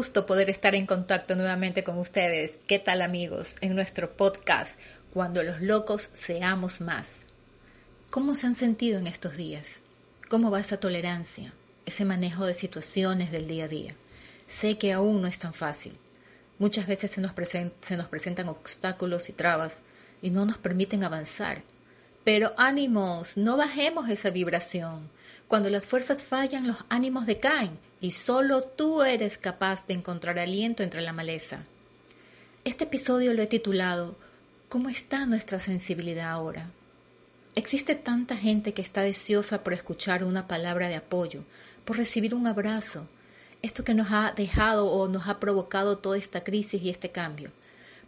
gusto poder estar en contacto nuevamente con ustedes. ¿Qué tal amigos? En nuestro podcast, Cuando los locos seamos más. ¿Cómo se han sentido en estos días? ¿Cómo va esa tolerancia, ese manejo de situaciones del día a día? Sé que aún no es tan fácil. Muchas veces se nos, se nos presentan obstáculos y trabas y no nos permiten avanzar. Pero ánimos, no bajemos esa vibración. Cuando las fuerzas fallan, los ánimos decaen y solo tú eres capaz de encontrar aliento entre la maleza. Este episodio lo he titulado ¿Cómo está nuestra sensibilidad ahora? Existe tanta gente que está deseosa por escuchar una palabra de apoyo, por recibir un abrazo, esto que nos ha dejado o nos ha provocado toda esta crisis y este cambio,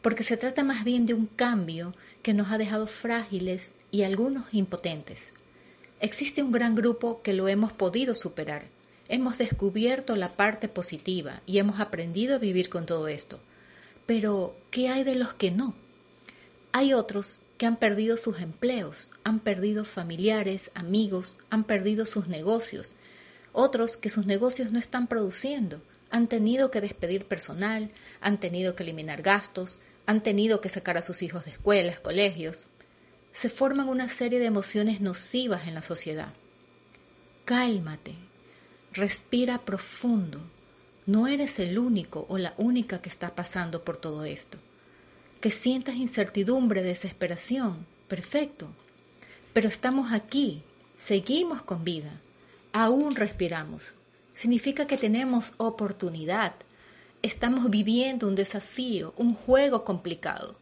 porque se trata más bien de un cambio que nos ha dejado frágiles y algunos impotentes. Existe un gran grupo que lo hemos podido superar, Hemos descubierto la parte positiva y hemos aprendido a vivir con todo esto. Pero, ¿qué hay de los que no? Hay otros que han perdido sus empleos, han perdido familiares, amigos, han perdido sus negocios. Otros que sus negocios no están produciendo, han tenido que despedir personal, han tenido que eliminar gastos, han tenido que sacar a sus hijos de escuelas, colegios. Se forman una serie de emociones nocivas en la sociedad. Cálmate, Respira profundo. No eres el único o la única que está pasando por todo esto. Que sientas incertidumbre, desesperación, perfecto. Pero estamos aquí, seguimos con vida, aún respiramos. Significa que tenemos oportunidad. Estamos viviendo un desafío, un juego complicado.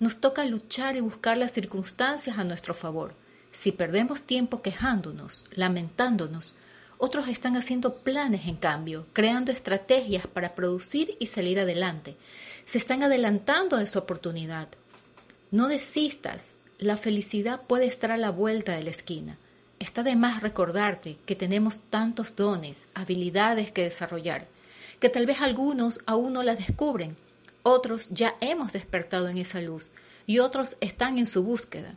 Nos toca luchar y buscar las circunstancias a nuestro favor. Si perdemos tiempo quejándonos, lamentándonos, otros están haciendo planes, en cambio, creando estrategias para producir y salir adelante. Se están adelantando a esa oportunidad. No desistas. La felicidad puede estar a la vuelta de la esquina. Está de más recordarte que tenemos tantos dones, habilidades que desarrollar, que tal vez algunos aún no las descubren, otros ya hemos despertado en esa luz y otros están en su búsqueda,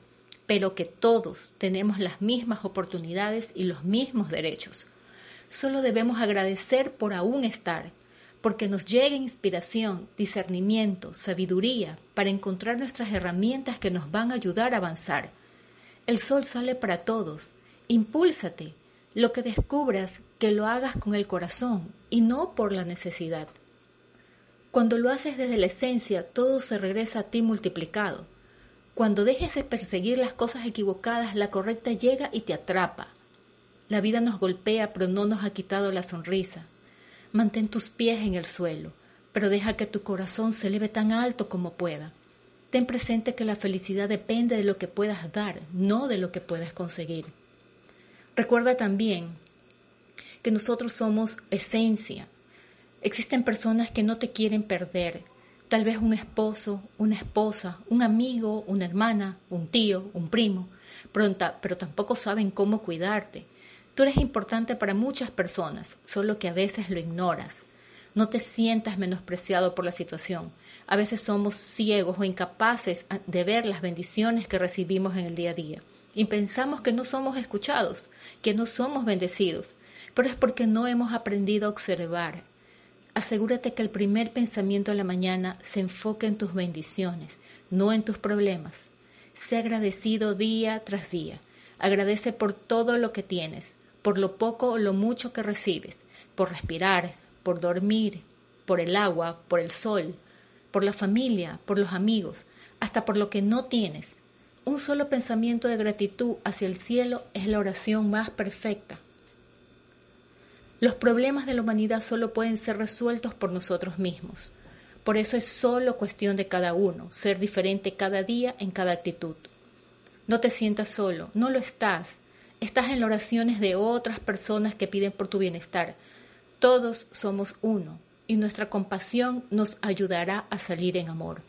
pero que todos tenemos las mismas oportunidades y los mismos derechos. Solo debemos agradecer por aún estar, porque nos llegue inspiración, discernimiento, sabiduría para encontrar nuestras herramientas que nos van a ayudar a avanzar. El sol sale para todos. Impúlsate. Lo que descubras, que lo hagas con el corazón y no por la necesidad. Cuando lo haces desde la esencia, todo se regresa a ti multiplicado. Cuando dejes de perseguir las cosas equivocadas, la correcta llega y te atrapa. La vida nos golpea, pero no nos ha quitado la sonrisa. Mantén tus pies en el suelo, pero deja que tu corazón se eleve tan alto como pueda. Ten presente que la felicidad depende de lo que puedas dar, no de lo que puedas conseguir. Recuerda también que nosotros somos esencia. Existen personas que no te quieren perder, tal vez un esposo, una esposa, un amigo, una hermana, un tío, un primo, pero, tampoco saben cómo cuidarte. Tú eres importante para muchas personas, solo que a veces lo ignoras. No te sientas menospreciado por la situación. A veces somos ciegos o incapaces de ver las bendiciones que recibimos en el día a día. Y pensamos que no somos escuchados, que no somos bendecidos. Pero es porque no hemos aprendido a observar. Asegúrate que el primer pensamiento de la mañana se enfoque en tus bendiciones, no en tus problemas. Sé agradecido día tras día. Agradece por todo lo que tienes por lo poco o lo mucho que recibes, por respirar, por dormir, por el agua, por el sol, por la familia, por los amigos, hasta por lo que no tienes. Un solo pensamiento de gratitud hacia el cielo es la oración más perfecta. Los problemas de la humanidad solo pueden ser resueltos por nosotros mismos. Por eso es solo cuestión de cada uno, ser diferente cada día en cada actitud. No te sientas solo, no lo estás, Estás en las oraciones de otras personas que piden por tu bienestar. Todos somos uno y nuestra compasión nos ayudará a salir en amor.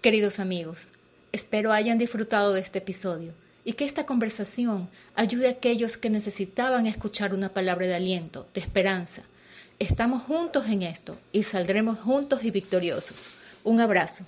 Queridos amigos, espero hayan disfrutado de este episodio y que esta conversación ayude a aquellos que necesitaban escuchar una palabra de aliento, de esperanza. Estamos juntos en esto y saldremos juntos y victoriosos. Un abrazo.